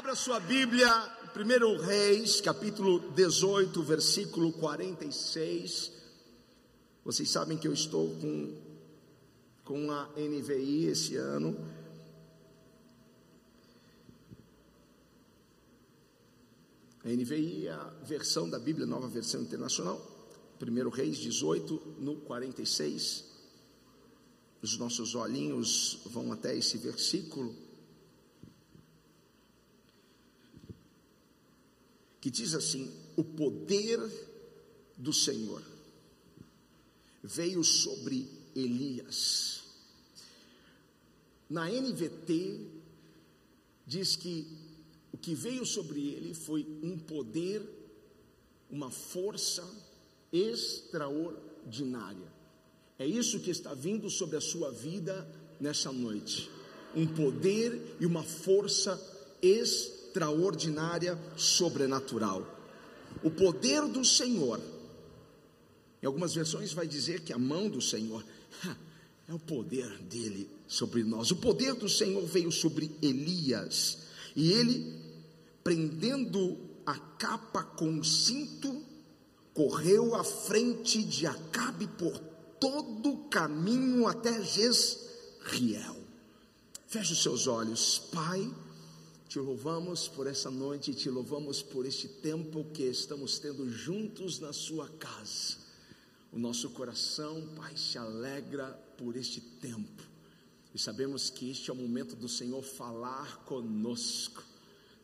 Abra sua Bíblia, 1 Reis, capítulo 18, versículo 46. Vocês sabem que eu estou com, com a NVI esse ano. A NVI é a versão da Bíblia, nova versão internacional. 1 Reis 18, no 46. Os nossos olhinhos vão até esse versículo. Que diz assim: O poder do Senhor veio sobre Elias. Na NVT, diz que o que veio sobre ele foi um poder, uma força extraordinária. É isso que está vindo sobre a sua vida nessa noite. Um poder e uma força extraordinária extraordinária, sobrenatural. O poder do Senhor, em algumas versões vai dizer que a mão do Senhor é o poder dele sobre nós. O poder do Senhor veio sobre Elias, e ele, prendendo a capa com o cinto, correu à frente de Acabe por todo o caminho até Jezreel. Feche os seus olhos, Pai te louvamos por essa noite, te louvamos por este tempo que estamos tendo juntos na Sua casa. O nosso coração, Pai, se alegra por este tempo. E sabemos que este é o momento do Senhor falar conosco.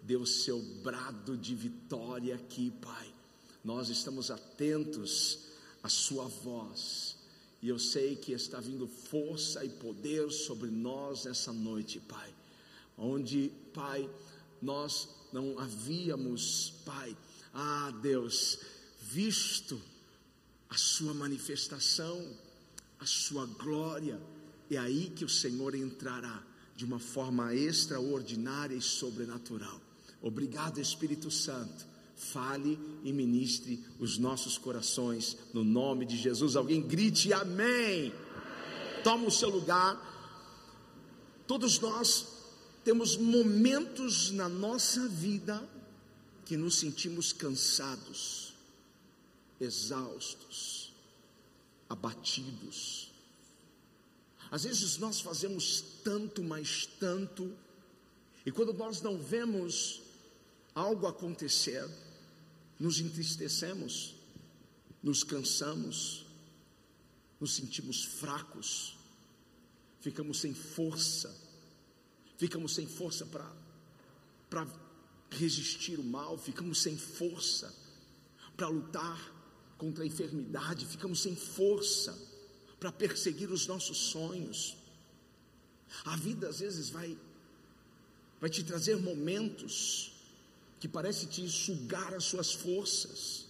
Dê o seu brado de vitória aqui, Pai. Nós estamos atentos à Sua voz. E eu sei que está vindo força e poder sobre nós nessa noite, Pai onde, Pai, nós não havíamos, Pai, ah Deus, visto a Sua manifestação, a Sua glória, é aí que o Senhor entrará de uma forma extraordinária e sobrenatural. Obrigado, Espírito Santo. Fale e ministre os nossos corações, no nome de Jesus. Alguém grite amém. amém. Toma o seu lugar. Todos nós temos momentos na nossa vida que nos sentimos cansados, exaustos, abatidos. Às vezes nós fazemos tanto, mais tanto, e quando nós não vemos algo acontecer, nos entristecemos, nos cansamos, nos sentimos fracos, ficamos sem força ficamos sem força para resistir o mal, ficamos sem força para lutar contra a enfermidade, ficamos sem força para perseguir os nossos sonhos. A vida às vezes vai vai te trazer momentos que parece te sugar as suas forças.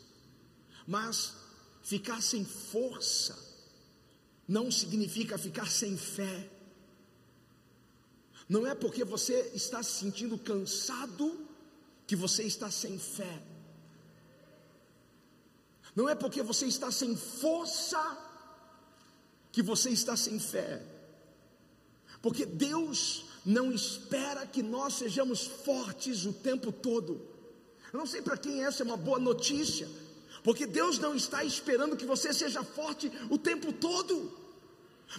Mas ficar sem força não significa ficar sem fé. Não é porque você está se sentindo cansado que você está sem fé. Não é porque você está sem força que você está sem fé. Porque Deus não espera que nós sejamos fortes o tempo todo. Eu não sei para quem essa é uma boa notícia, porque Deus não está esperando que você seja forte o tempo todo.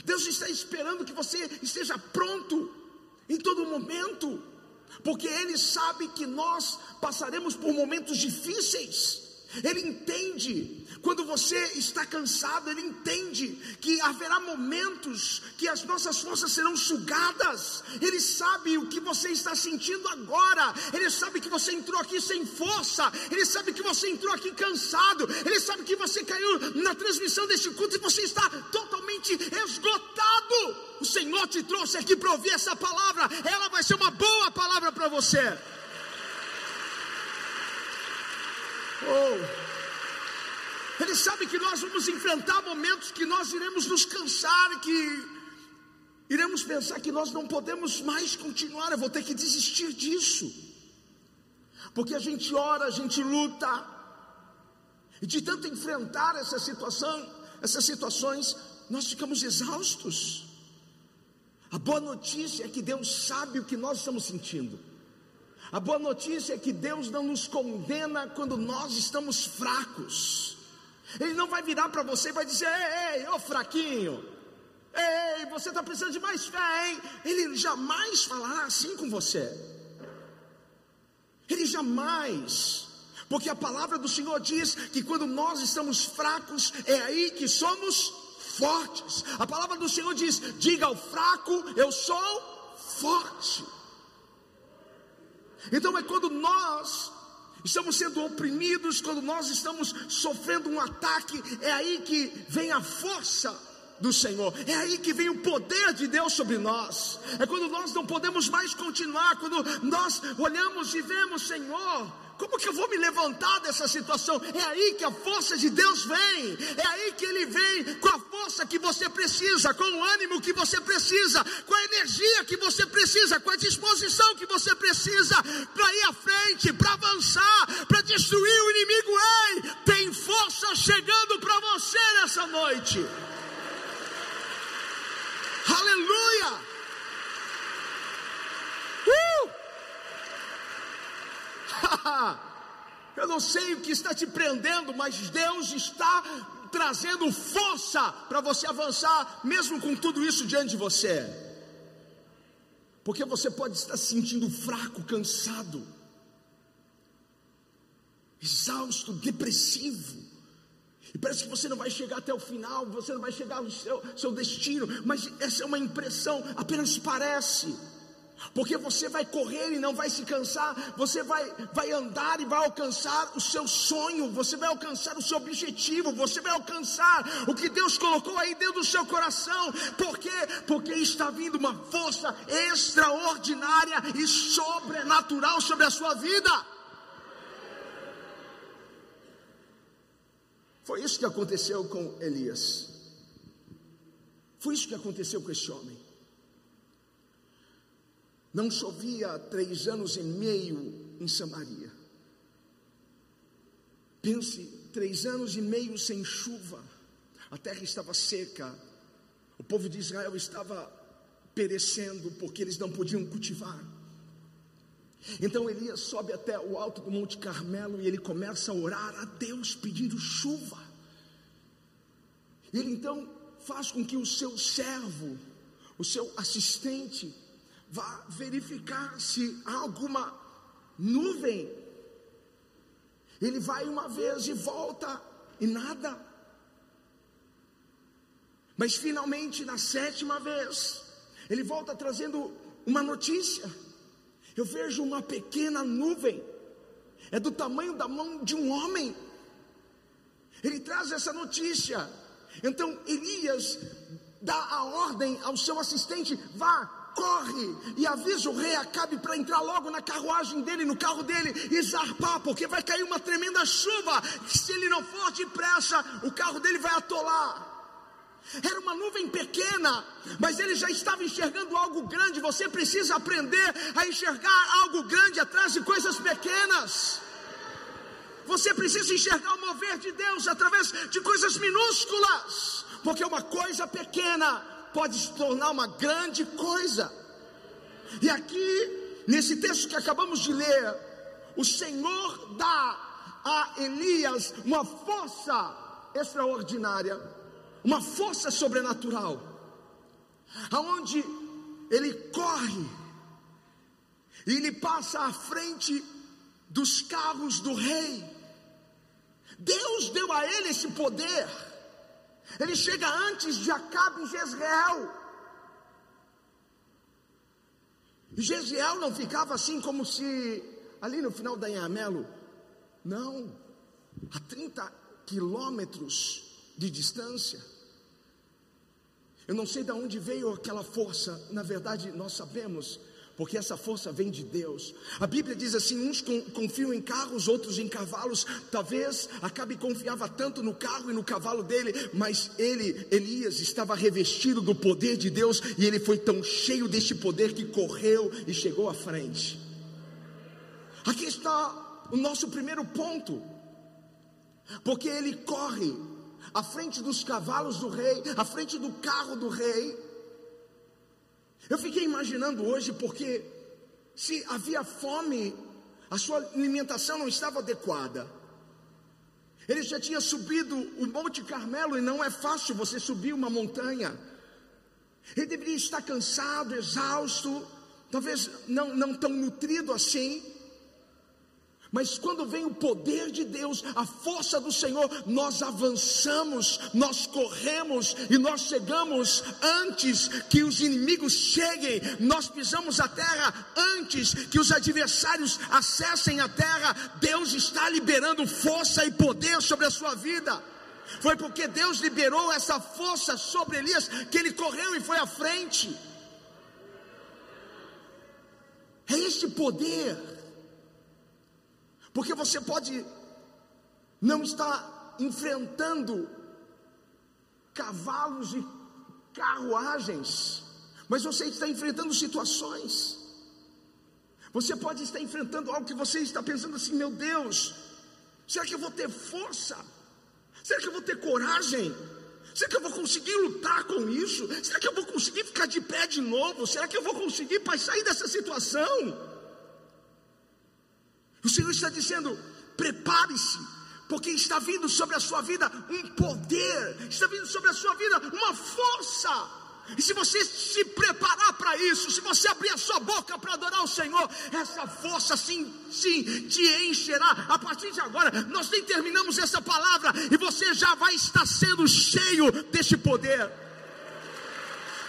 Deus está esperando que você esteja pronto em todo momento, porque Ele sabe que nós passaremos por momentos difíceis. Ele entende, quando você está cansado, Ele entende que haverá momentos que as nossas forças serão sugadas. Ele sabe o que você está sentindo agora. Ele sabe que você entrou aqui sem força. Ele sabe que você entrou aqui cansado. Ele sabe que você caiu na transmissão deste culto e você está totalmente esgotado. O Senhor te trouxe aqui para ouvir essa palavra. Ela vai ser uma boa palavra para você. Oh. Ele sabe que nós vamos enfrentar momentos que nós iremos nos cansar, que iremos pensar que nós não podemos mais continuar, eu vou ter que desistir disso. Porque a gente ora, a gente luta, e de tanto enfrentar essa situação, essas situações, nós ficamos exaustos. A boa notícia é que Deus sabe o que nós estamos sentindo. A boa notícia é que Deus não nos condena quando nós estamos fracos. Ele não vai virar para você e vai dizer: Ei, ei, ô fraquinho, ei, você está precisando de mais fé, hein? Ele jamais falará assim com você. Ele jamais, porque a palavra do Senhor diz que quando nós estamos fracos, é aí que somos fortes. A palavra do Senhor diz: diga ao fraco, eu sou forte. Então é quando nós estamos sendo oprimidos, quando nós estamos sofrendo um ataque, é aí que vem a força do Senhor, é aí que vem o poder de Deus sobre nós. É quando nós não podemos mais continuar, quando nós olhamos e vemos, Senhor, como que eu vou me levantar dessa situação? É aí que a força de Deus vem, é aí que Ele vem com a força que você precisa, com o ânimo que você precisa, com a energia que você precisa, com a disposição que você precisa para ir à frente, para avançar, para destruir o inimigo. Ei, tem força chegando para você nessa noite. Aleluia! Eu não sei o que está te prendendo, mas Deus está trazendo força para você avançar, mesmo com tudo isso diante de você. Porque você pode estar se sentindo fraco, cansado, exausto, depressivo. E parece que você não vai chegar até o final, você não vai chegar ao seu, seu destino, mas essa é uma impressão, apenas parece porque você vai correr e não vai se cansar, você vai, vai andar e vai alcançar o seu sonho, você vai alcançar o seu objetivo, você vai alcançar o que Deus colocou aí dentro do seu coração, por quê? Porque está vindo uma força extraordinária e sobrenatural sobre a sua vida. Foi isso que aconteceu com Elias, foi isso que aconteceu com esse homem. Não chovia três anos e meio em Samaria. Pense, três anos e meio sem chuva, a terra estava seca, o povo de Israel estava perecendo porque eles não podiam cultivar. Então Elias sobe até o alto do Monte Carmelo e ele começa a orar a Deus pedindo chuva. Ele então faz com que o seu servo, o seu assistente, vá verificar se há alguma nuvem. Ele vai uma vez e volta e nada. Mas finalmente, na sétima vez, ele volta trazendo uma notícia. Eu vejo uma pequena nuvem, é do tamanho da mão de um homem. Ele traz essa notícia. Então Elias dá a ordem ao seu assistente: vá, corre e avisa o rei Acabe para entrar logo na carruagem dele, no carro dele e zarpar, porque vai cair uma tremenda chuva. Se ele não for depressa, o carro dele vai atolar. Era uma nuvem pequena, mas ele já estava enxergando algo grande. Você precisa aprender a enxergar algo grande atrás de coisas pequenas. Você precisa enxergar o mover de Deus através de coisas minúsculas, porque uma coisa pequena pode se tornar uma grande coisa. E aqui, nesse texto que acabamos de ler, o Senhor dá a Elias uma força extraordinária, uma força sobrenatural, aonde ele corre e ele passa à frente dos carros do rei. Deus deu a ele esse poder. Ele chega antes de Acabe em Jezreel. E Jezreel não ficava assim como se ali no final da Inhamelo. Não, a 30 quilômetros de distância. Eu não sei de onde veio aquela força, na verdade nós sabemos, porque essa força vem de Deus. A Bíblia diz assim: uns confiam em carros, outros em cavalos. Talvez Acabe confiava tanto no carro e no cavalo dele, mas ele, Elias, estava revestido do poder de Deus e ele foi tão cheio deste poder que correu e chegou à frente. Aqui está o nosso primeiro ponto, porque ele corre à frente dos cavalos do rei, à frente do carro do rei eu fiquei imaginando hoje porque se havia fome, a sua alimentação não estava adequada. Ele já tinha subido o Monte Carmelo e não é fácil você subir uma montanha. Ele deveria estar cansado, exausto, talvez não, não tão nutrido assim. Mas quando vem o poder de Deus, a força do Senhor, nós avançamos, nós corremos e nós chegamos antes que os inimigos cheguem, nós pisamos a terra antes que os adversários acessem a terra. Deus está liberando força e poder sobre a sua vida. Foi porque Deus liberou essa força sobre Elias que ele correu e foi à frente. É este poder porque você pode não estar enfrentando cavalos e carruagens, mas você está enfrentando situações. Você pode estar enfrentando algo que você está pensando assim: meu Deus, será que eu vou ter força? Será que eu vou ter coragem? Será que eu vou conseguir lutar com isso? Será que eu vou conseguir ficar de pé de novo? Será que eu vou conseguir sair dessa situação? O Senhor está dizendo: prepare-se, porque está vindo sobre a sua vida um poder, está vindo sobre a sua vida uma força. E se você se preparar para isso, se você abrir a sua boca para adorar o Senhor, essa força sim, sim, te encherá. A partir de agora, nós nem terminamos essa palavra e você já vai estar sendo cheio deste poder.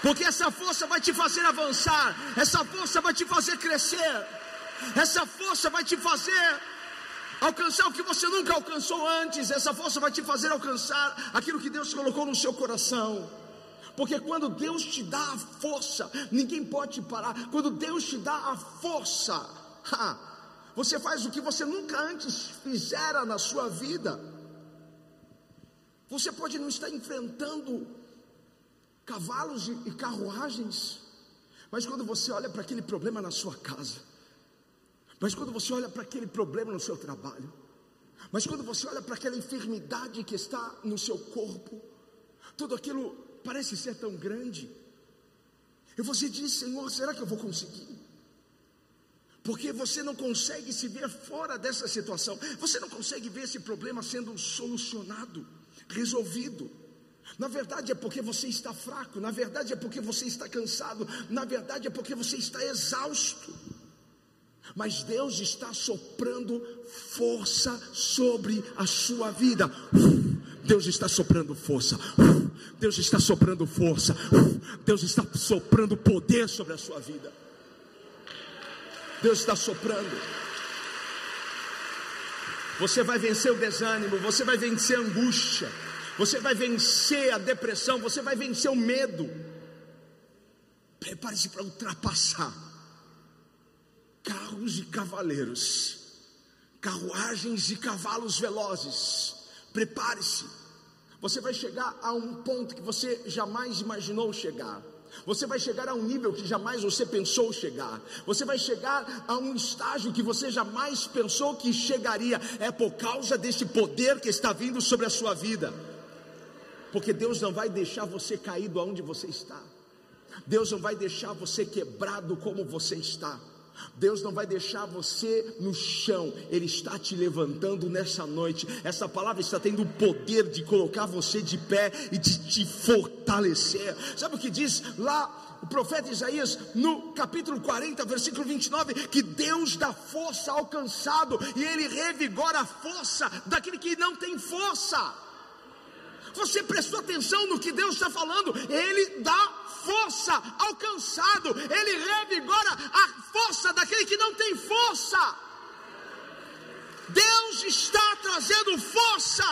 Porque essa força vai te fazer avançar, essa força vai te fazer crescer. Essa força vai te fazer alcançar o que você nunca alcançou antes. Essa força vai te fazer alcançar aquilo que Deus colocou no seu coração. Porque quando Deus te dá a força, ninguém pode te parar. Quando Deus te dá a força, ha, você faz o que você nunca antes fizera na sua vida. Você pode não estar enfrentando cavalos e carruagens, mas quando você olha para aquele problema na sua casa, mas quando você olha para aquele problema no seu trabalho, mas quando você olha para aquela enfermidade que está no seu corpo, tudo aquilo parece ser tão grande. E você diz, Senhor, será que eu vou conseguir? Porque você não consegue se ver fora dessa situação, você não consegue ver esse problema sendo solucionado, resolvido. Na verdade é porque você está fraco, na verdade é porque você está cansado, na verdade é porque você está exausto mas Deus está soprando força sobre a sua vida. Deus está soprando força. Deus está soprando força. Deus está soprando poder sobre a sua vida. Deus está soprando. Você vai vencer o desânimo, você vai vencer a angústia, você vai vencer a depressão, você vai vencer o medo. Prepare-se para ultrapassar carros e cavaleiros, carruagens e cavalos velozes. Prepare-se, você vai chegar a um ponto que você jamais imaginou chegar. Você vai chegar a um nível que jamais você pensou chegar. Você vai chegar a um estágio que você jamais pensou que chegaria. É por causa desse poder que está vindo sobre a sua vida. Porque Deus não vai deixar você caído aonde você está. Deus não vai deixar você quebrado como você está. Deus não vai deixar você no chão, Ele está te levantando nessa noite. Essa palavra está tendo o poder de colocar você de pé e de te fortalecer. Sabe o que diz lá o profeta Isaías no capítulo 40, versículo 29? Que Deus dá força ao cansado e Ele revigora a força daquele que não tem força. Você prestou atenção no que Deus está falando? Ele dá força alcançado, ele revigora a força daquele que não tem força. Deus está trazendo força.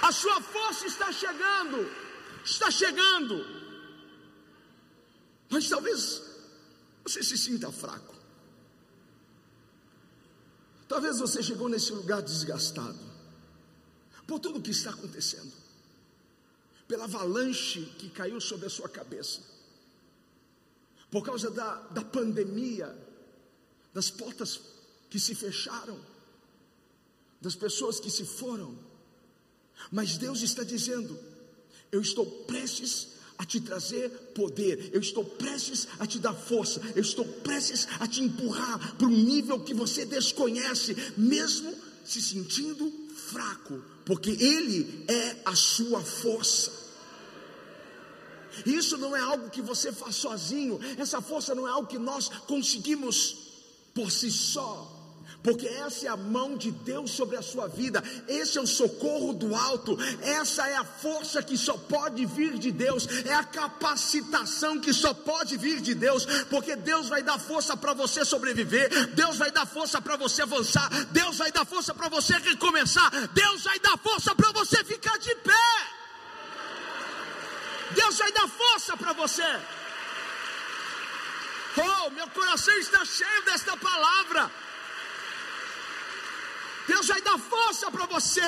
A sua força está chegando, está chegando. Mas talvez você se sinta fraco. Talvez você chegou nesse lugar desgastado por tudo o que está acontecendo pela avalanche que caiu sobre a sua cabeça, por causa da, da pandemia, das portas que se fecharam, das pessoas que se foram, mas Deus está dizendo: eu estou prestes a te trazer poder, eu estou prestes a te dar força, eu estou prestes a te empurrar para um nível que você desconhece, mesmo se sentindo fraco, porque Ele é a sua força. Isso não é algo que você faz sozinho, essa força não é algo que nós conseguimos por si só porque essa é a mão de Deus sobre a sua vida, esse é o socorro do alto, essa é a força que só pode vir de Deus, é a capacitação que só pode vir de Deus, porque Deus vai dar força para você sobreviver, Deus vai dar força para você avançar, Deus vai dar força para você recomeçar, Deus vai dar força para você ficar de pé. Deus vai dar força para você. Oh, meu coração está cheio desta palavra. Deus vai dar força para você.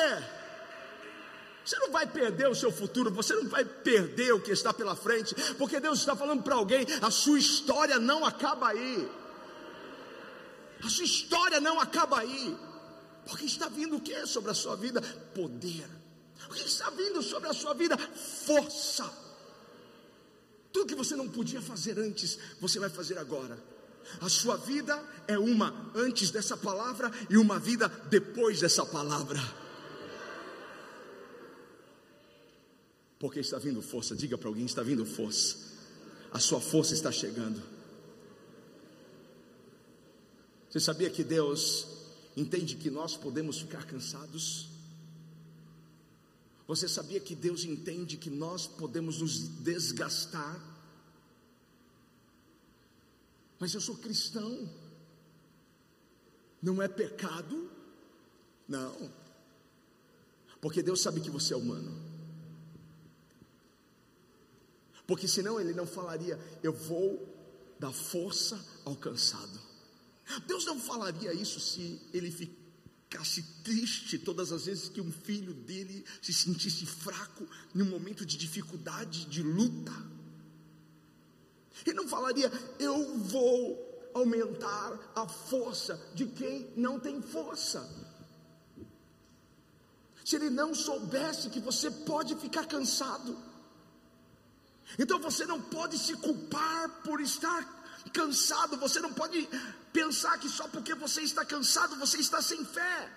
Você não vai perder o seu futuro, você não vai perder o que está pela frente, porque Deus está falando para alguém: a sua história não acaba aí. A sua história não acaba aí. Porque está vindo o que sobre a sua vida? Poder. O que está vindo sobre a sua vida? Força. Tudo que você não podia fazer antes, você vai fazer agora. A sua vida é uma antes dessa palavra e uma vida depois dessa palavra. Porque está vindo força, diga para alguém: está vindo força. A sua força está chegando. Você sabia que Deus entende que nós podemos ficar cansados? Você sabia que Deus entende que nós podemos nos desgastar? Mas eu sou cristão. Não é pecado? Não. Porque Deus sabe que você é humano. Porque senão ele não falaria, eu vou dar força ao cansado. Deus não falaria isso se ele ficasse triste todas as vezes que um filho dele se sentisse fraco num momento de dificuldade, de luta. Ele não falaria, eu vou aumentar a força de quem não tem força. Se ele não soubesse que você pode ficar cansado, então você não pode se culpar por estar cansado, você não pode pensar que só porque você está cansado você está sem fé.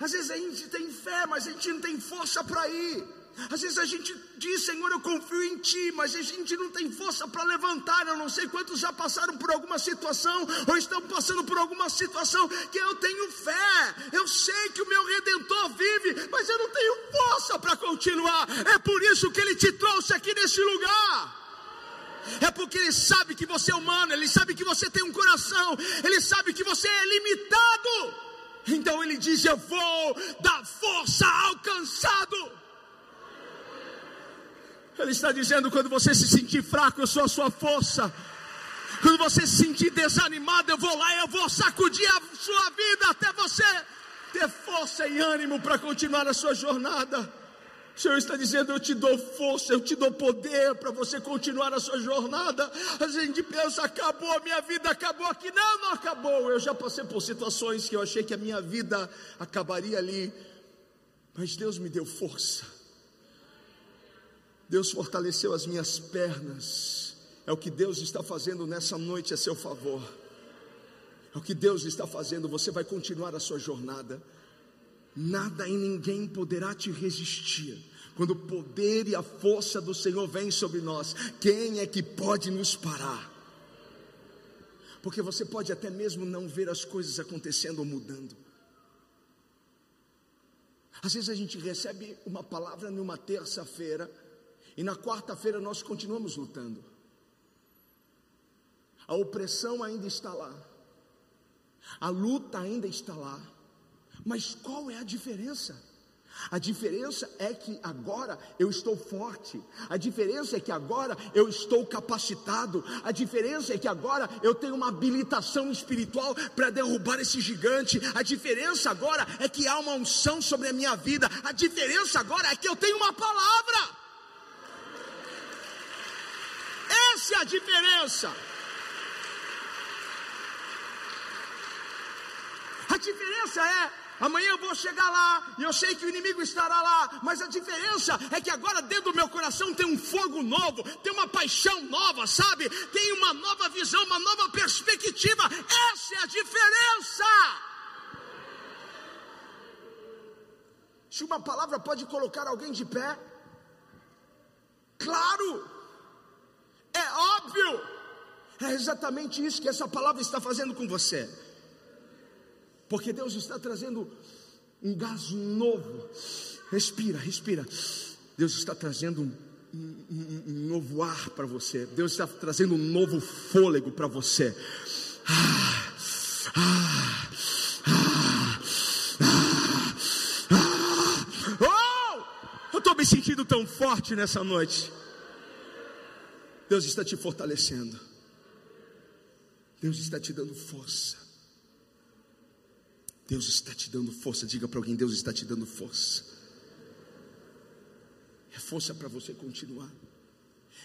Às vezes a gente tem fé, mas a gente não tem força para ir. Às vezes a gente diz, Senhor, eu confio em Ti, mas a gente não tem força para levantar. Eu não sei quantos já passaram por alguma situação, ou estão passando por alguma situação que eu tenho fé. Eu sei que o meu redentor vive, mas eu não tenho força para continuar. É por isso que Ele te trouxe aqui nesse lugar. É porque Ele sabe que você é humano, Ele sabe que você tem um coração, Ele sabe que você é limitado. Então Ele diz: Eu vou dar força ao cansado. Ele está dizendo: quando você se sentir fraco, eu sou a sua força. Quando você se sentir desanimado, eu vou lá e eu vou sacudir a sua vida até você ter força e ânimo para continuar a sua jornada. O Senhor está dizendo: Eu te dou força, eu te dou poder para você continuar a sua jornada. A gente pensa: acabou a minha vida, acabou aqui. Não, não acabou. Eu já passei por situações que eu achei que a minha vida acabaria ali. Mas Deus me deu força. Deus fortaleceu as minhas pernas. É o que Deus está fazendo nessa noite a seu favor. É o que Deus está fazendo. Você vai continuar a sua jornada. Nada e ninguém poderá te resistir. Quando o poder e a força do Senhor vem sobre nós, quem é que pode nos parar? Porque você pode até mesmo não ver as coisas acontecendo ou mudando. Às vezes a gente recebe uma palavra numa terça-feira e na quarta-feira nós continuamos lutando. A opressão ainda está lá. A luta ainda está lá. Mas qual é a diferença? A diferença é que agora eu estou forte. A diferença é que agora eu estou capacitado. A diferença é que agora eu tenho uma habilitação espiritual para derrubar esse gigante. A diferença agora é que há uma unção sobre a minha vida. A diferença agora é que eu tenho uma palavra. Essa é a diferença. A diferença é Amanhã eu vou chegar lá e eu sei que o inimigo estará lá, mas a diferença é que agora dentro do meu coração tem um fogo novo, tem uma paixão nova, sabe? Tem uma nova visão, uma nova perspectiva. Essa é a diferença. Se uma palavra pode colocar alguém de pé, claro, óbvio, é exatamente isso que essa palavra está fazendo com você. Porque Deus está trazendo um gás novo. Respira, respira. Deus está trazendo um, um, um novo ar para você. Deus está trazendo um novo fôlego para você. Ah, ah, ah, oh! Eu estou me sentindo tão forte nessa noite. Deus está te fortalecendo. Deus está te dando força. Deus está te dando força. Diga para alguém: Deus está te dando força. É força para você continuar.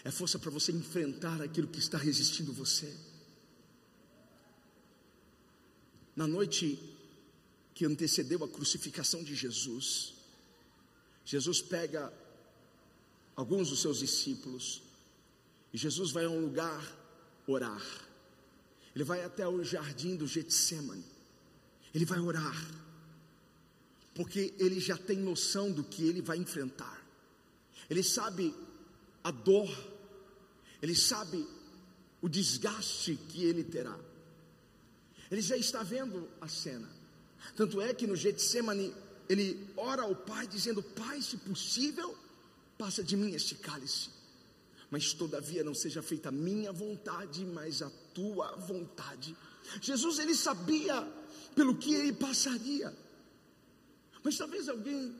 É força para você enfrentar aquilo que está resistindo você. Na noite que antecedeu a crucificação de Jesus, Jesus pega alguns dos seus discípulos e Jesus vai a um lugar orar. Ele vai até o jardim do Getsemane. Ele vai orar, porque ele já tem noção do que ele vai enfrentar. Ele sabe a dor, ele sabe o desgaste que ele terá. Ele já está vendo a cena. Tanto é que no Getsemane ele ora ao Pai dizendo: Pai, se possível, passa de mim este cálice. Mas todavia não seja feita a minha vontade, mas a tua vontade. Jesus ele sabia pelo que ele passaria. Mas talvez alguém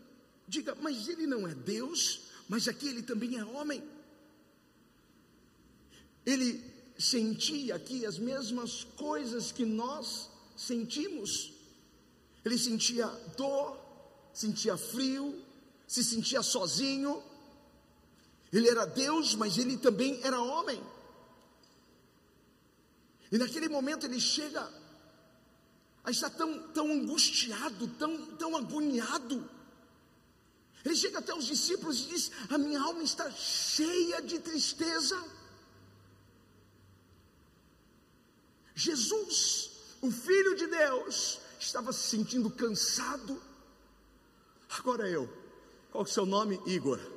diga, mas ele não é Deus, mas aqui ele também é homem. Ele sentia aqui as mesmas coisas que nós sentimos. Ele sentia dor, sentia frio, se sentia sozinho. Ele era Deus, mas ele também era homem. E naquele momento ele chega a está tão, tão angustiado, tão, tão agoniado. Ele chega até os discípulos e diz: A minha alma está cheia de tristeza. Jesus, o Filho de Deus, estava se sentindo cansado. Agora eu, qual é o seu nome? Igor.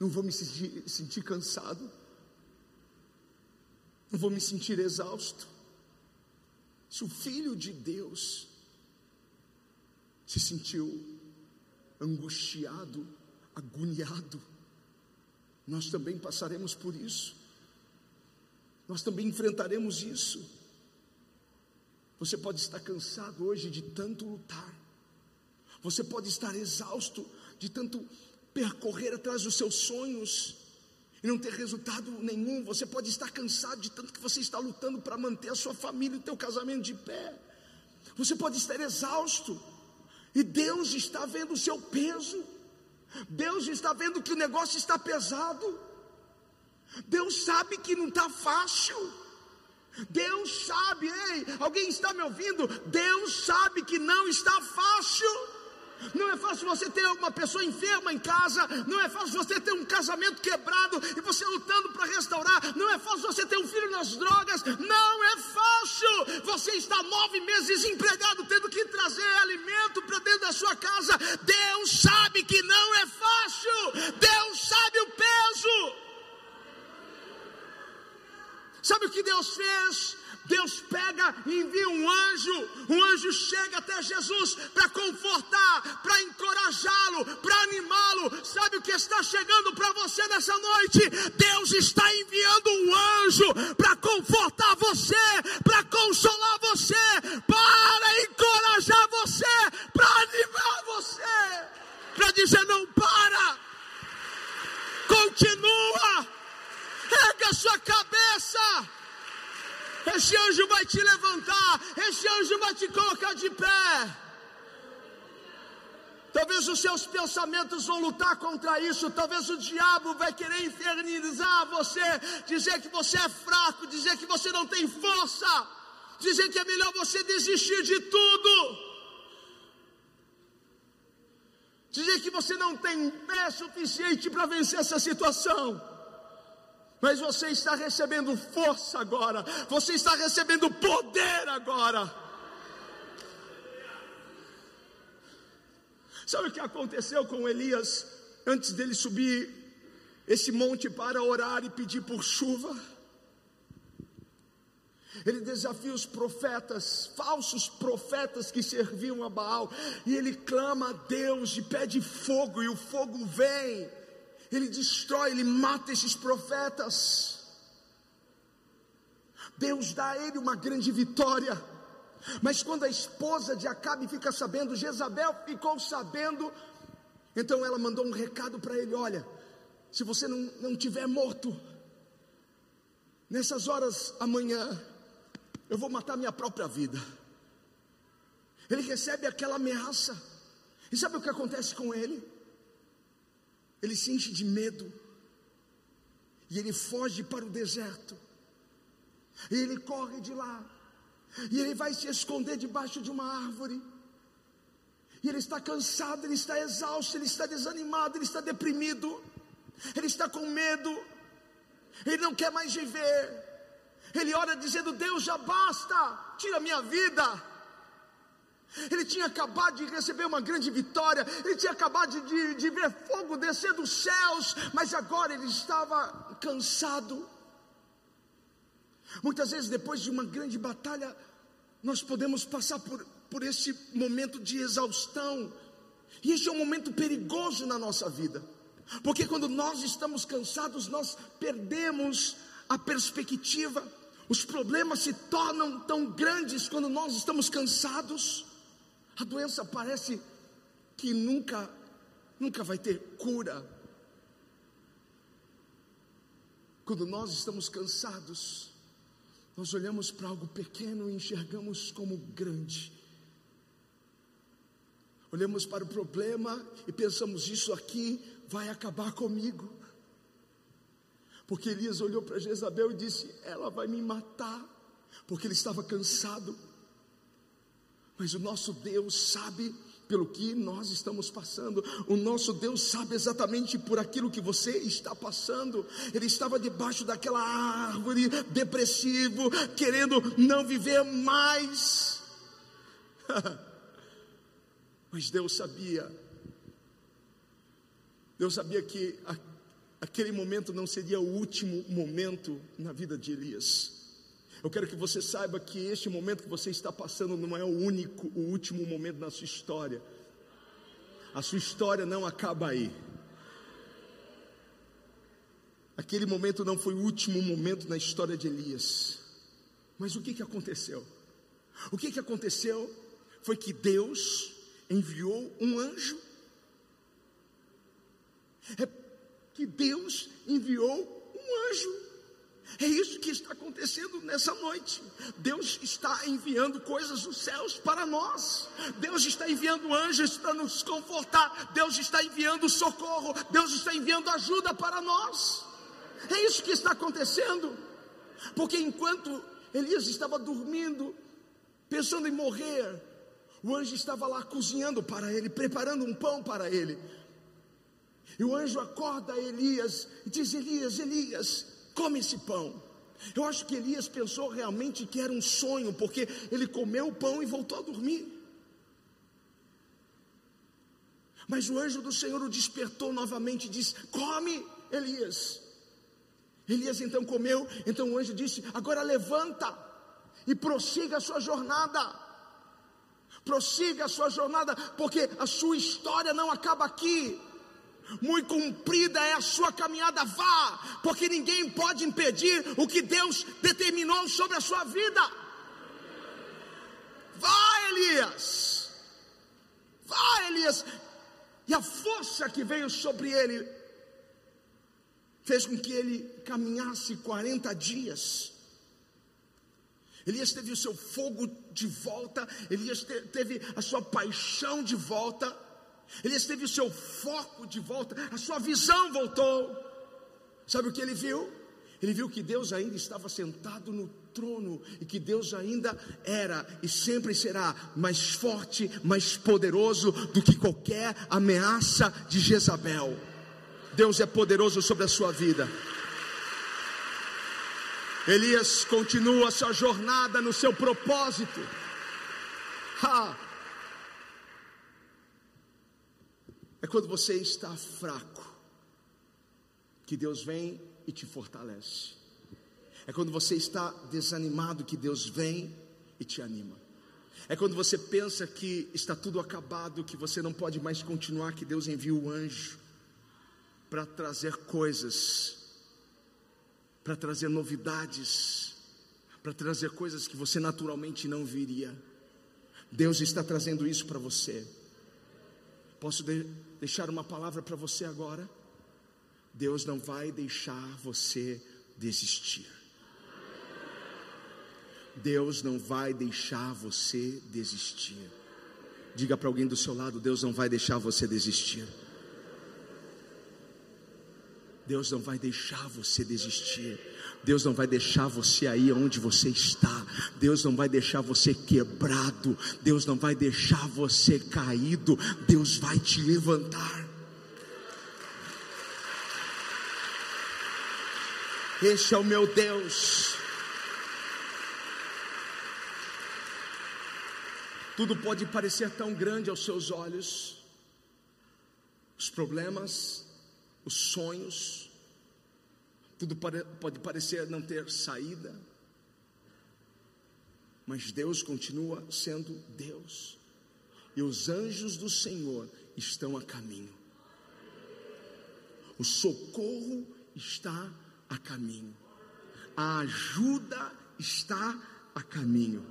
Não vou me sentir, sentir cansado, não vou me sentir exausto. Se o Filho de Deus se sentiu angustiado, agoniado, nós também passaremos por isso, nós também enfrentaremos isso. Você pode estar cansado hoje de tanto lutar, você pode estar exausto de tanto percorrer atrás dos seus sonhos, e não ter resultado nenhum. Você pode estar cansado de tanto que você está lutando para manter a sua família e o teu casamento de pé. Você pode estar exausto. E Deus está vendo o seu peso. Deus está vendo que o negócio está pesado. Deus sabe que não está fácil. Deus sabe, ei, alguém está me ouvindo? Deus sabe que não está fácil. Não é fácil você ter uma pessoa enferma em casa. Não é fácil você ter um casamento quebrado e você lutando para restaurar. Não é fácil você ter um filho nas drogas. Não é fácil. Você está nove meses desempregado, tendo que trazer alimento para dentro da sua casa. Deus sabe que não é fácil. Deus sabe o peso. Sabe o que Deus fez? Deus pega e envia um anjo, um anjo chega até Jesus para confortar, para encorajá-lo, para animá-lo. Sabe o que está chegando para você nessa noite? Deus está enviando um anjo para confortar você, para consolar você, para encorajar você, para animar você, para dizer não para, continua, erga sua cabeça. Esse anjo vai te levantar, esse anjo vai te colocar de pé. Talvez seus pensamentos vão lutar contra isso. Talvez o diabo vai querer infernizar você, dizer que você é fraco, dizer que você não tem força. dizer que é melhor você desistir de tudo. Dizer que você não tem fé suficiente para vencer essa situação. Mas você está recebendo força agora. Você está recebendo poder agora. Sabe o que aconteceu com Elias antes dele subir esse monte para orar e pedir por chuva? Ele desafia os profetas, falsos profetas que serviam a Baal, e ele clama a Deus e pede fogo, e o fogo vem. Ele destrói, ele mata esses profetas. Deus dá a ele uma grande vitória. Mas quando a esposa de Acabe fica sabendo, Jezabel ficou sabendo, então ela mandou um recado para ele: Olha, se você não, não tiver morto, nessas horas amanhã, eu vou matar minha própria vida. Ele recebe aquela ameaça, e sabe o que acontece com ele? Ele se enche de medo, e ele foge para o deserto, e ele corre de lá, e ele vai se esconder debaixo de uma árvore. E ele está cansado, ele está exausto, ele está desanimado, ele está deprimido, ele está com medo, ele não quer mais viver. Ele ora dizendo: Deus já basta, tira minha vida. Ele tinha acabado de receber uma grande vitória, ele tinha acabado de, de, de ver fogo descer dos céus, mas agora ele estava cansado. Muitas vezes, depois de uma grande batalha, nós podemos passar por, por esse momento de exaustão, e esse é um momento perigoso na nossa vida, porque quando nós estamos cansados, nós perdemos a perspectiva, os problemas se tornam tão grandes quando nós estamos cansados, a doença parece que nunca, nunca vai ter cura. Quando nós estamos cansados, nós olhamos para algo pequeno e enxergamos como grande. Olhamos para o problema e pensamos: isso aqui vai acabar comigo. Porque Elias olhou para Jezabel e disse: Ela vai me matar, porque ele estava cansado. Mas o nosso Deus sabe pelo que nós estamos passando. O nosso Deus sabe exatamente por aquilo que você está passando. Ele estava debaixo daquela árvore, depressivo, querendo não viver mais. Mas Deus sabia. Deus sabia que aquele momento não seria o último momento na vida de Elias. Eu quero que você saiba que este momento que você está passando não é o único, o último momento na sua história. A sua história não acaba aí. Aquele momento não foi o último momento na história de Elias. Mas o que, que aconteceu? O que, que aconteceu foi que Deus enviou um anjo. É que Deus enviou um anjo. É isso que está acontecendo nessa noite. Deus está enviando coisas dos céus para nós. Deus está enviando anjos para nos confortar. Deus está enviando socorro. Deus está enviando ajuda para nós. É isso que está acontecendo. Porque enquanto Elias estava dormindo, pensando em morrer, o anjo estava lá cozinhando para ele, preparando um pão para ele. E o anjo acorda Elias e diz: Elias, Elias, come esse pão. Eu acho que Elias pensou realmente que era um sonho, porque ele comeu o pão e voltou a dormir. Mas o anjo do Senhor o despertou novamente e disse: Come, Elias. Elias então comeu, então o anjo disse: Agora levanta e prossiga a sua jornada. Prossiga a sua jornada, porque a sua história não acaba aqui muito comprida é a sua caminhada, vá, porque ninguém pode impedir o que Deus determinou sobre a sua vida. Vá, Elias, vá, Elias, e a força que veio sobre ele fez com que ele caminhasse 40 dias. Elias teve o seu fogo de volta, Elias teve a sua paixão de volta. Elias teve o seu foco de volta, a sua visão voltou. Sabe o que ele viu? Ele viu que Deus ainda estava sentado no trono e que Deus ainda era e sempre será mais forte, mais poderoso do que qualquer ameaça de Jezabel. Deus é poderoso sobre a sua vida. Elias continua sua jornada no seu propósito. Ha! É quando você está fraco que Deus vem e te fortalece. É quando você está desanimado que Deus vem e te anima. É quando você pensa que está tudo acabado, que você não pode mais continuar, que Deus envia o anjo para trazer coisas, para trazer novidades, para trazer coisas que você naturalmente não viria. Deus está trazendo isso para você. Posso de deixar uma palavra para você agora? Deus não vai deixar você desistir. Deus não vai deixar você desistir. Diga para alguém do seu lado: Deus não vai deixar você desistir. Deus não vai deixar você desistir. Deus não vai deixar você aí onde você está. Deus não vai deixar você quebrado. Deus não vai deixar você caído. Deus vai te levantar. Este é o meu Deus. Tudo pode parecer tão grande aos seus olhos, os problemas, os sonhos, tudo pode parecer não ter saída, mas Deus continua sendo Deus, e os anjos do Senhor estão a caminho, o socorro está a caminho, a ajuda está a caminho.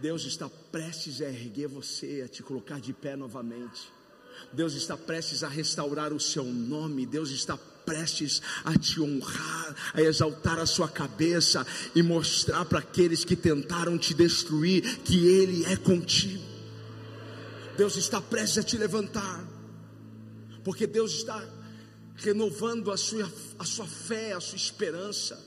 Deus está prestes a erguer você, a te colocar de pé novamente. Deus está prestes a restaurar o seu nome. Deus está prestes a te honrar, a exaltar a sua cabeça e mostrar para aqueles que tentaram te destruir que Ele é contigo. Deus está prestes a te levantar, porque Deus está renovando a sua, a sua fé, a sua esperança.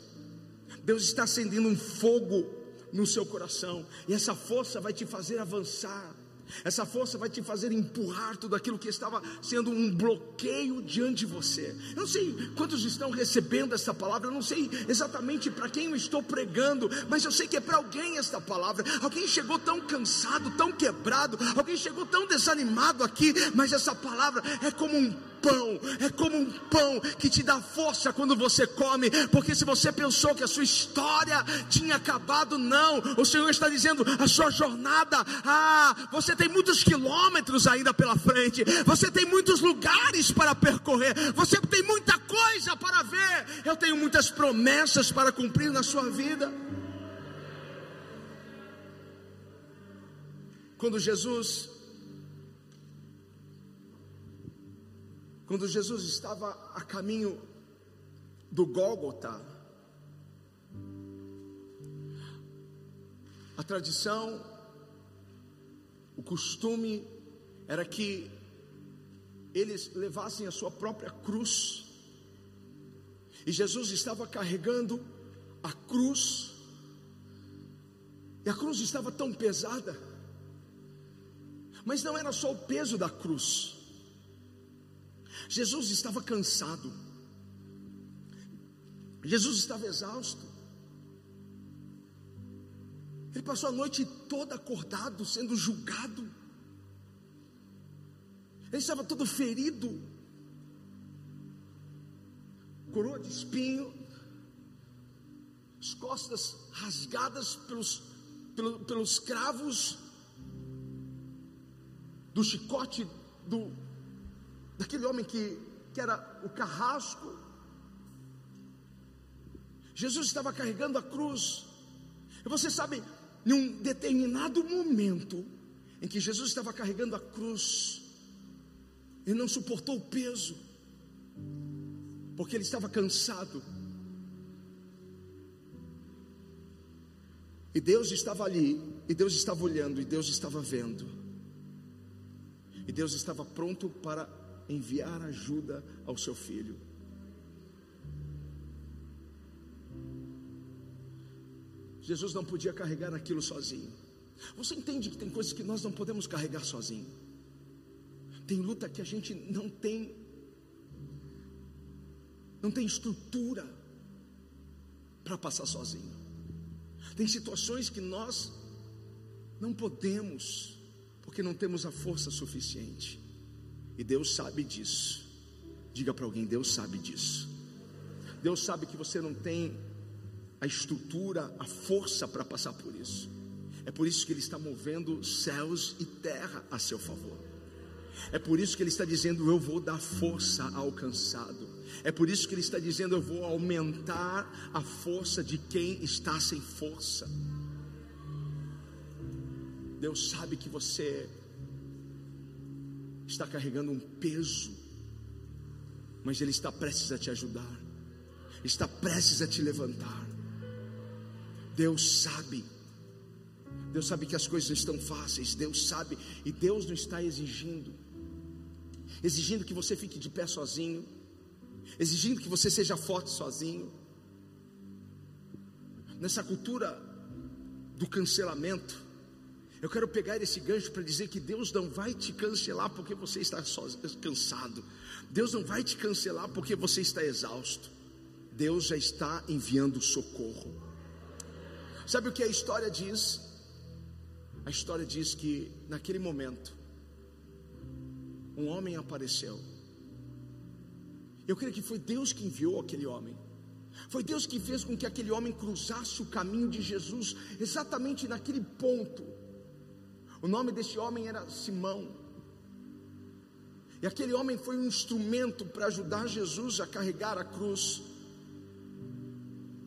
Deus está acendendo um fogo no seu coração, e essa força vai te fazer avançar. Essa força vai te fazer empurrar tudo aquilo que estava sendo um bloqueio diante de você. Eu não sei quantos estão recebendo esta palavra, eu não sei exatamente para quem eu estou pregando, mas eu sei que é para alguém esta palavra. Alguém chegou tão cansado, tão quebrado, alguém chegou tão desanimado aqui, mas essa palavra é como um pão, é como um pão que te dá força quando você come, porque se você pensou que a sua história tinha acabado, não, o Senhor está dizendo, a sua jornada, ah, você tem muitos quilômetros ainda pela frente, você tem muitos lugares para percorrer, você tem muita coisa para ver, eu tenho muitas promessas para cumprir na sua vida. Quando Jesus Quando Jesus estava a caminho do Gólgota, a tradição, o costume era que eles levassem a sua própria cruz, e Jesus estava carregando a cruz, e a cruz estava tão pesada, mas não era só o peso da cruz, Jesus estava cansado, Jesus estava exausto. Ele passou a noite toda acordado, sendo julgado. Ele estava todo ferido, coroa de espinho, as costas rasgadas pelos, pelos, cravos do chicote do, daquele homem que, que era o carrasco. Jesus estava carregando a cruz. E você sabe, em um determinado momento em que Jesus estava carregando a cruz, ele não suportou o peso, porque ele estava cansado. E Deus estava ali, e Deus estava olhando, e Deus estava vendo, e Deus estava pronto para enviar ajuda ao seu filho. Jesus não podia carregar aquilo sozinho. Você entende que tem coisas que nós não podemos carregar sozinho. Tem luta que a gente não tem não tem estrutura para passar sozinho. Tem situações que nós não podemos, porque não temos a força suficiente. E Deus sabe disso. Diga para alguém: Deus sabe disso. Deus sabe que você não tem a estrutura, a força para passar por isso. É por isso que Ele está movendo céus e terra a seu favor. É por isso que Ele está dizendo: Eu vou dar força ao cansado. É por isso que Ele está dizendo: Eu vou aumentar a força de quem está sem força. Deus sabe que você está carregando um peso, mas Ele está prestes a te ajudar, está prestes a te levantar. Deus sabe Deus sabe que as coisas estão fáceis, Deus sabe, e Deus não está exigindo, exigindo que você fique de pé sozinho, exigindo que você seja forte sozinho. Nessa cultura do cancelamento, eu quero pegar esse gancho para dizer que Deus não vai te cancelar porque você está cansado, Deus não vai te cancelar porque você está exausto, Deus já está enviando socorro. Sabe o que a história diz? A história diz que naquele momento, um homem apareceu. Eu creio que foi Deus que enviou aquele homem. Foi Deus que fez com que aquele homem cruzasse o caminho de Jesus, exatamente naquele ponto. O nome desse homem era Simão. E aquele homem foi um instrumento para ajudar Jesus a carregar a cruz.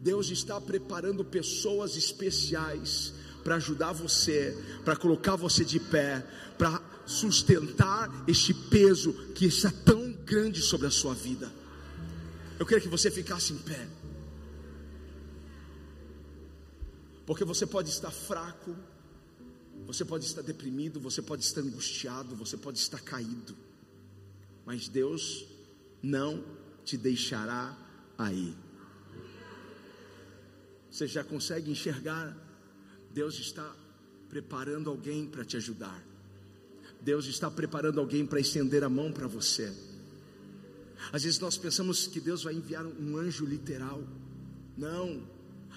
Deus está preparando pessoas especiais para ajudar você, para colocar você de pé, para sustentar este peso que está tão grande sobre a sua vida. Eu queria que você ficasse em pé. Porque você pode estar fraco, você pode estar deprimido, você pode estar angustiado, você pode estar caído. Mas Deus não te deixará aí. Você já consegue enxergar Deus está preparando alguém para te ajudar. Deus está preparando alguém para estender a mão para você. Às vezes nós pensamos que Deus vai enviar um anjo literal. Não,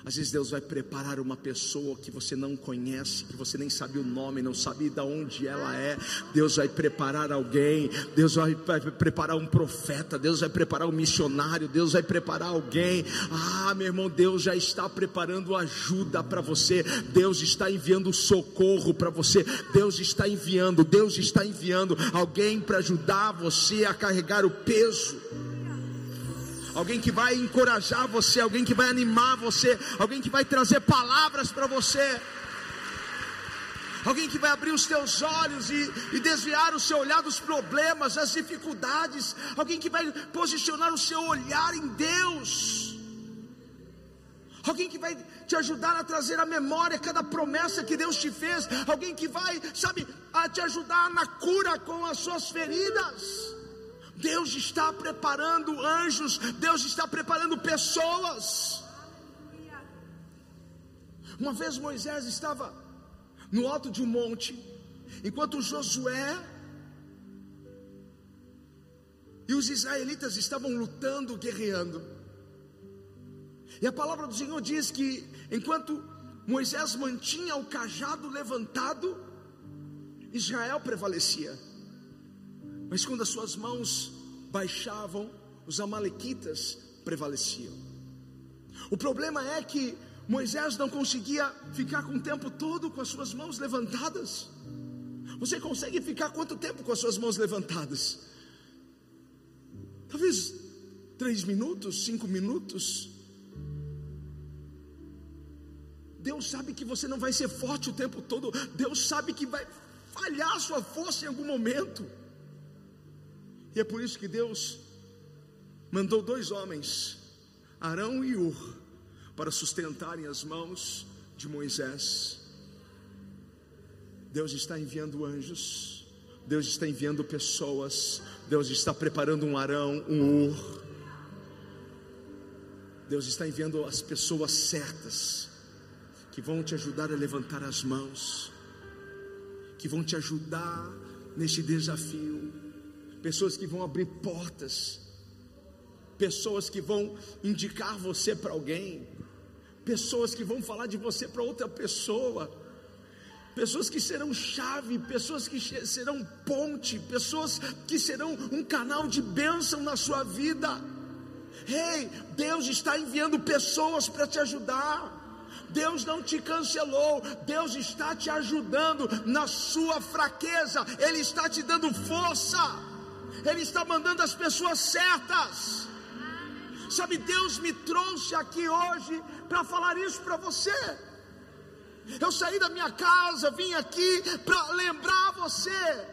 às vezes Deus vai preparar uma pessoa que você não conhece, que você nem sabe o nome, não sabe de onde ela é. Deus vai preparar alguém, Deus vai, vai preparar um profeta, Deus vai preparar um missionário, Deus vai preparar alguém. Ah, meu irmão, Deus já está preparando ajuda para você, Deus está enviando socorro para você, Deus está enviando, Deus está enviando alguém para ajudar você a carregar o peso alguém que vai encorajar você, alguém que vai animar você, alguém que vai trazer palavras para você. Alguém que vai abrir os teus olhos e, e, desviar o seu olhar dos problemas, das dificuldades. Alguém que vai posicionar o seu olhar em Deus. Alguém que vai te ajudar a trazer à memória cada promessa que Deus te fez. Alguém que vai, sabe, a te ajudar na cura com as suas feridas. Deus está preparando anjos, Deus está preparando pessoas. Uma vez Moisés estava no alto de um monte, enquanto Josué e os israelitas estavam lutando, guerreando. E a palavra do Senhor diz que enquanto Moisés mantinha o cajado levantado, Israel prevalecia. Mas quando as suas mãos baixavam, os amalequitas prevaleciam. O problema é que Moisés não conseguia ficar com o tempo todo com as suas mãos levantadas. Você consegue ficar quanto tempo com as suas mãos levantadas? Talvez três minutos, cinco minutos. Deus sabe que você não vai ser forte o tempo todo. Deus sabe que vai falhar a sua força em algum momento. E é por isso que Deus mandou dois homens, Arão e Ur, para sustentarem as mãos de Moisés. Deus está enviando anjos, Deus está enviando pessoas, Deus está preparando um Arão, um Ur. Deus está enviando as pessoas certas que vão te ajudar a levantar as mãos, que vão te ajudar neste desafio, pessoas que vão abrir portas, pessoas que vão indicar você para alguém, pessoas que vão falar de você para outra pessoa. Pessoas que serão chave, pessoas que serão ponte, pessoas que serão um canal de bênção na sua vida. Ei, hey, Deus está enviando pessoas para te ajudar. Deus não te cancelou, Deus está te ajudando na sua fraqueza, Ele está te dando força, Ele está mandando as pessoas certas. Sabe, Deus me trouxe aqui hoje para falar isso para você. Eu saí da minha casa, vim aqui para lembrar você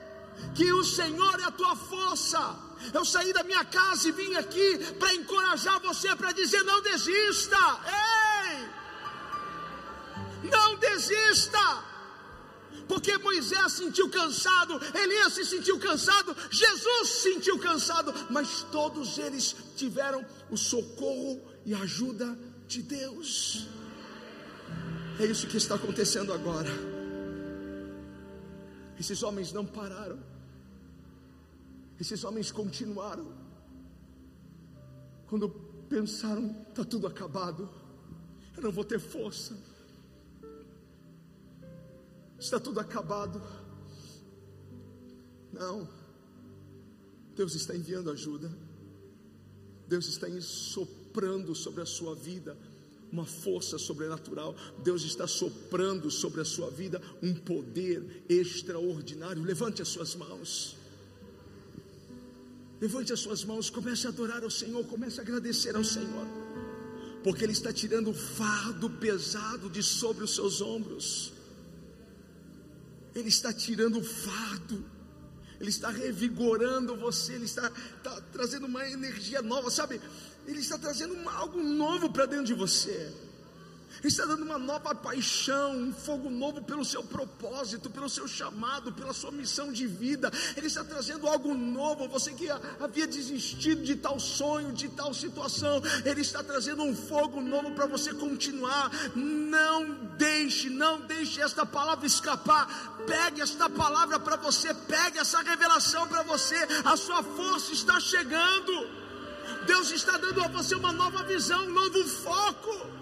que o Senhor é a tua força. Eu saí da minha casa e vim aqui para encorajar você, para dizer: não desista, ei, não desista. Porque Moisés sentiu cansado, Elias se sentiu cansado, Jesus se sentiu cansado, mas todos eles tiveram o socorro e a ajuda de Deus. É isso que está acontecendo agora. Esses homens não pararam. Esses homens continuaram. Quando pensaram, está tudo acabado. Eu não vou ter força. Está tudo acabado. Não. Deus está enviando ajuda. Deus está soprando sobre a sua vida uma força sobrenatural. Deus está soprando sobre a sua vida um poder extraordinário. Levante as suas mãos. Levante as suas mãos, comece a adorar ao Senhor, comece a agradecer ao Senhor, porque Ele está tirando o fardo pesado de sobre os seus ombros. Ele está tirando o fardo, Ele está revigorando você, Ele está, está trazendo uma energia nova, sabe? Ele está trazendo algo novo para dentro de você. Está dando uma nova paixão, um fogo novo pelo seu propósito, pelo seu chamado, pela sua missão de vida. Ele está trazendo algo novo. Você que havia desistido de tal sonho, de tal situação, Ele está trazendo um fogo novo para você continuar. Não deixe, não deixe esta palavra escapar. Pegue esta palavra para você, pegue essa revelação para você. A sua força está chegando. Deus está dando a você uma nova visão, um novo foco.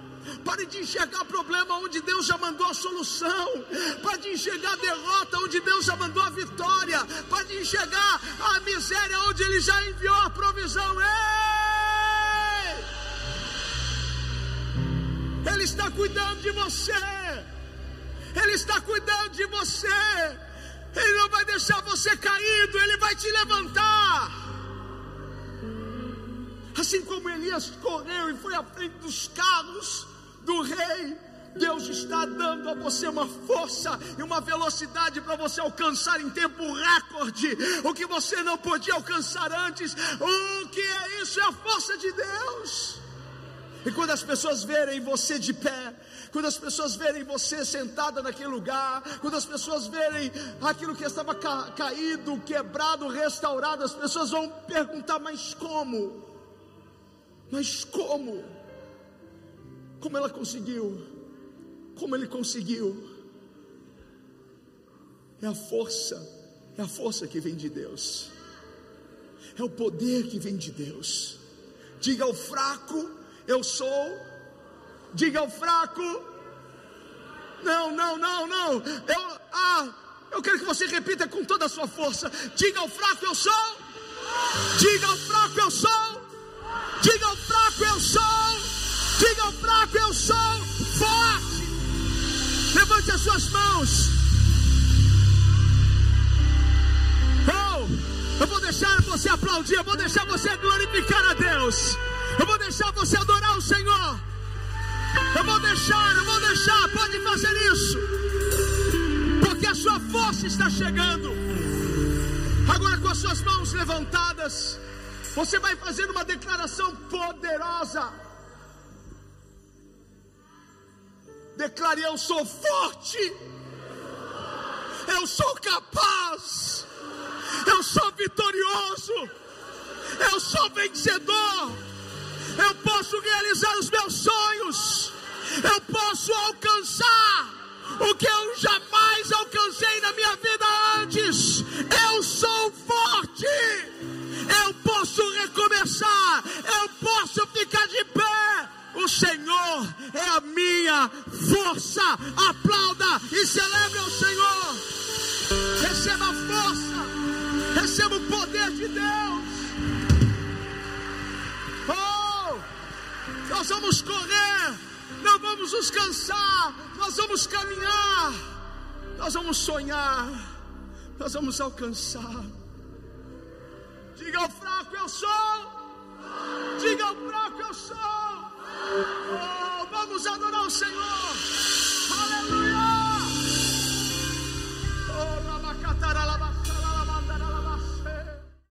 Pare de enxergar problema onde Deus já mandou a solução. Pare de enxergar derrota onde Deus já mandou a vitória. Pare de enxergar a miséria onde Ele já enviou a provisão. Ei! Ele está cuidando de você. Ele está cuidando de você. Ele não vai deixar você caído. Ele vai te levantar. Assim como Elias correu e foi à frente dos carros do rei, Deus está dando a você uma força e uma velocidade para você alcançar em tempo recorde o que você não podia alcançar antes. O que é isso? É a força de Deus. E quando as pessoas verem você de pé, quando as pessoas verem você sentada naquele lugar, quando as pessoas verem aquilo que estava ca caído, quebrado, restaurado, as pessoas vão perguntar: mas como? Mas como? Como ela conseguiu? Como ele conseguiu? É a força, é a força que vem de Deus, é o poder que vem de Deus. Diga ao fraco, eu sou. Diga ao fraco, não, não, não, não. Eu, ah, eu quero que você repita com toda a sua força. Diga ao fraco, eu sou. Diga ao fraco, eu sou. Diga ao fraco eu sou. Diga ao fraco eu sou forte. Levante as suas mãos. Oh, eu vou deixar você aplaudir, eu vou deixar você glorificar a Deus. Eu vou deixar você adorar o Senhor. Eu vou deixar, eu vou deixar, pode fazer isso. Porque a sua força está chegando. Agora com as suas mãos levantadas. Você vai fazer uma declaração poderosa. Declare: Eu sou forte. Eu sou capaz. Eu sou vitorioso. Eu sou vencedor. Eu posso realizar os meus sonhos. Eu posso alcançar o que eu jamais alcancei na minha vida antes. Eu sou forte. Eu posso recomeçar. Eu posso ficar de pé. O Senhor é a minha força. Aplauda e celebre o Senhor. Receba a força. Receba o poder de Deus. Oh, nós vamos correr. Não vamos nos cansar. Nós vamos caminhar. Nós vamos sonhar. Nós vamos alcançar. Diga ao fraco eu sou. Diga ao fraco eu sou. Ah, vamos adorar o Senhor. Aleluia. Oh, Rabacatara, Rabacatara.